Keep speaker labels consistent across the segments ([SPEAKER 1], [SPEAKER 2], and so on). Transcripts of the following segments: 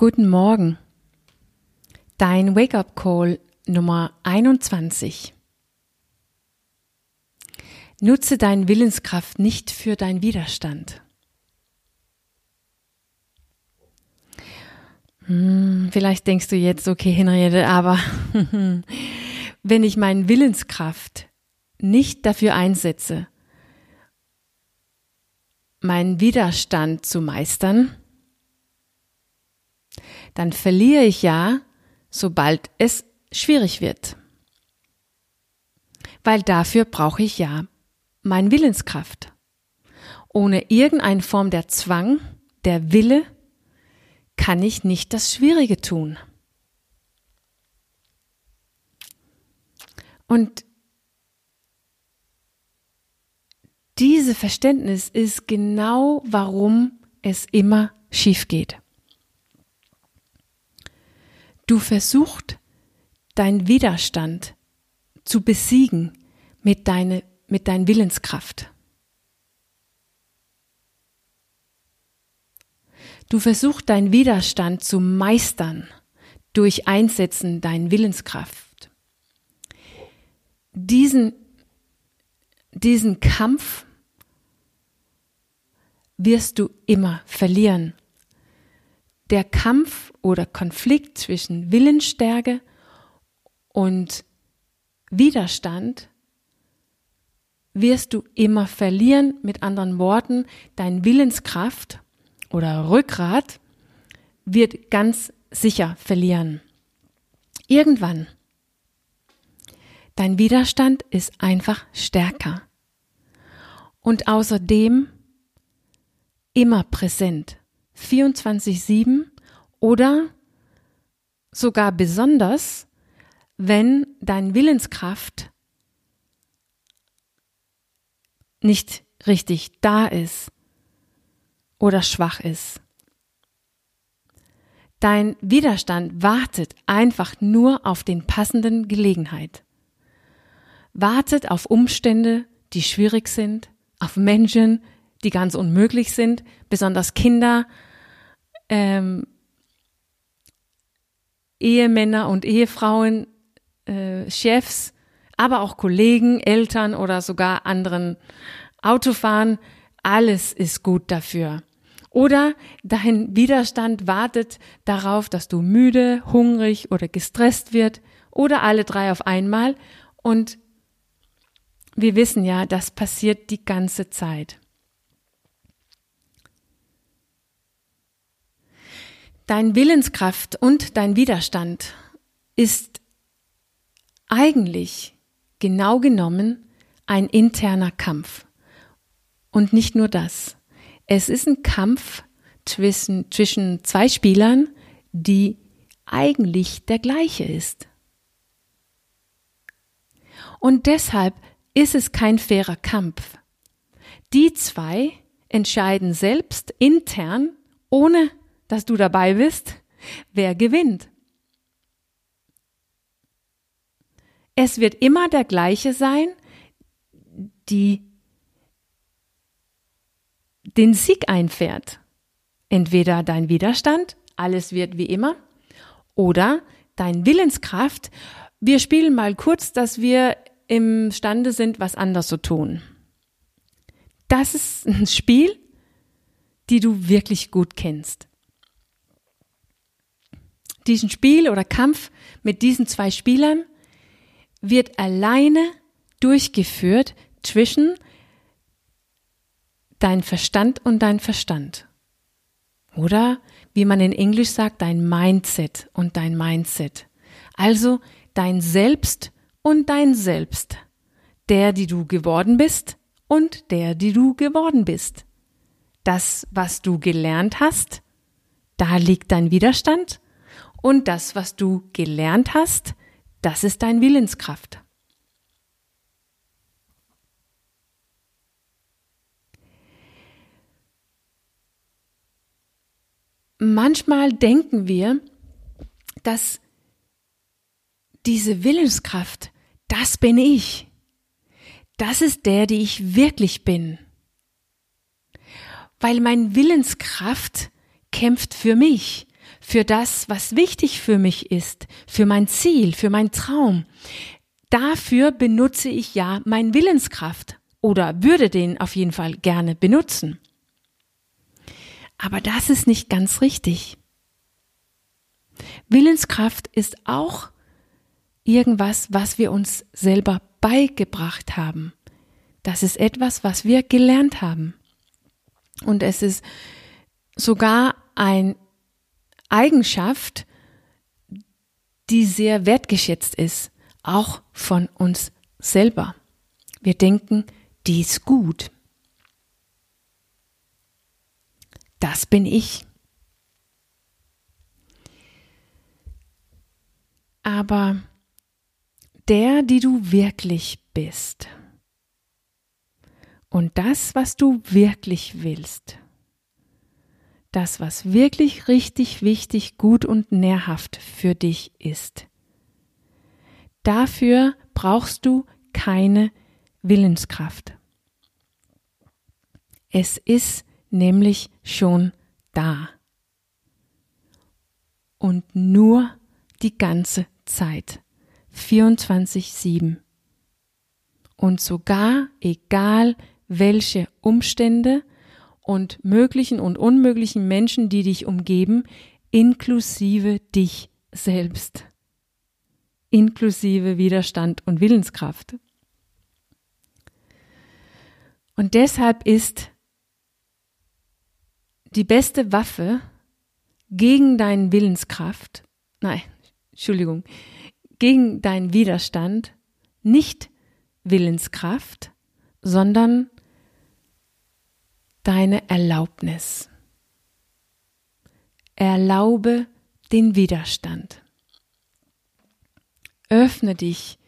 [SPEAKER 1] Guten Morgen. Dein Wake-up Call Nummer 21. Nutze deine Willenskraft nicht für deinen Widerstand. Hm, vielleicht denkst du jetzt, okay, Henriette, aber wenn ich meine Willenskraft nicht dafür einsetze, meinen Widerstand zu meistern, dann verliere ich ja, sobald es schwierig wird. Weil dafür brauche ich ja meine Willenskraft. Ohne irgendeine Form der Zwang, der Wille, kann ich nicht das Schwierige tun. Und diese Verständnis ist genau, warum es immer schief geht. Du versuchst, deinen Widerstand zu besiegen mit, deine, mit deiner Willenskraft. Du versuchst deinen Widerstand zu meistern durch Einsetzen deiner Willenskraft. Diesen, diesen Kampf wirst du immer verlieren. Der Kampf oder Konflikt zwischen Willensstärke und Widerstand wirst du immer verlieren. Mit anderen Worten, dein Willenskraft oder Rückgrat wird ganz sicher verlieren. Irgendwann. Dein Widerstand ist einfach stärker. Und außerdem immer präsent. 24-7 oder sogar besonders, wenn dein Willenskraft nicht richtig da ist oder schwach ist. Dein Widerstand wartet einfach nur auf den passenden Gelegenheit. Wartet auf Umstände, die schwierig sind, auf Menschen, die ganz unmöglich sind, besonders Kinder, ähm, Ehemänner und Ehefrauen, äh, Chefs, aber auch Kollegen, Eltern oder sogar anderen Autofahren. Alles ist gut dafür. Oder dein Widerstand wartet darauf, dass du müde, hungrig oder gestresst wird oder alle drei auf einmal. Und wir wissen ja, das passiert die ganze Zeit. Dein Willenskraft und dein Widerstand ist eigentlich genau genommen ein interner Kampf. Und nicht nur das. Es ist ein Kampf zwischen, zwischen zwei Spielern, die eigentlich der gleiche ist. Und deshalb ist es kein fairer Kampf. Die zwei entscheiden selbst intern, ohne dass du dabei bist, wer gewinnt. Es wird immer der gleiche sein, die den Sieg einfährt. Entweder dein Widerstand, alles wird wie immer, oder dein Willenskraft, wir spielen mal kurz, dass wir imstande sind, was anders zu tun. Das ist ein Spiel, die du wirklich gut kennst diesen Spiel oder Kampf mit diesen zwei Spielern wird alleine durchgeführt zwischen dein Verstand und dein Verstand. Oder wie man in Englisch sagt, dein Mindset und dein Mindset. Also dein Selbst und dein Selbst. Der, die du geworden bist und der, die du geworden bist. Das, was du gelernt hast, da liegt dein Widerstand und das, was du gelernt hast, das ist dein Willenskraft. Manchmal denken wir, dass diese Willenskraft, das bin ich. Das ist der, die ich wirklich bin. Weil mein Willenskraft kämpft für mich für das, was wichtig für mich ist, für mein Ziel, für mein Traum. Dafür benutze ich ja mein Willenskraft oder würde den auf jeden Fall gerne benutzen. Aber das ist nicht ganz richtig. Willenskraft ist auch irgendwas, was wir uns selber beigebracht haben. Das ist etwas, was wir gelernt haben. Und es ist sogar eine Eigenschaft, die sehr wertgeschätzt ist, auch von uns selber. Wir denken, die ist gut. Das bin ich. Aber der, die du wirklich bist und das, was du wirklich willst, das, was wirklich richtig wichtig, gut und nährhaft für dich ist. Dafür brauchst du keine Willenskraft. Es ist nämlich schon da. Und nur die ganze Zeit. 24-7. Und sogar egal welche Umstände und möglichen und unmöglichen Menschen, die dich umgeben, inklusive dich selbst, inklusive Widerstand und Willenskraft. Und deshalb ist die beste Waffe gegen deinen Willenskraft, nein, Entschuldigung, gegen deinen Widerstand nicht Willenskraft, sondern deine Erlaubnis. Erlaube den Widerstand. Öffne dich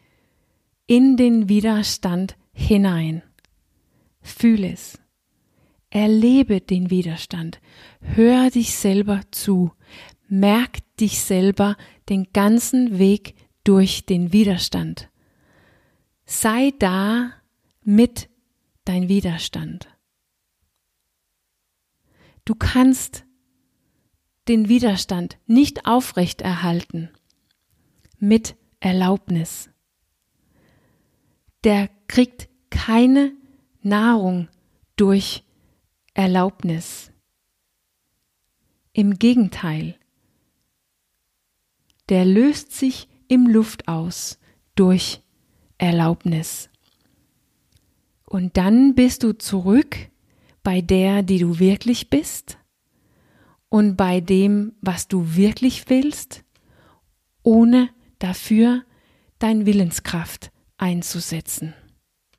[SPEAKER 1] in den Widerstand hinein. Fühle es. Erlebe den Widerstand. Hör dich selber zu. Merk dich selber den ganzen Weg durch den Widerstand. Sei da mit dein Widerstand. Du kannst den Widerstand nicht aufrechterhalten mit Erlaubnis. Der kriegt keine Nahrung durch Erlaubnis. Im Gegenteil, der löst sich im Luft aus durch Erlaubnis. Und dann bist du zurück bei der, die du wirklich bist und bei dem, was du wirklich willst, ohne dafür dein Willenskraft einzusetzen.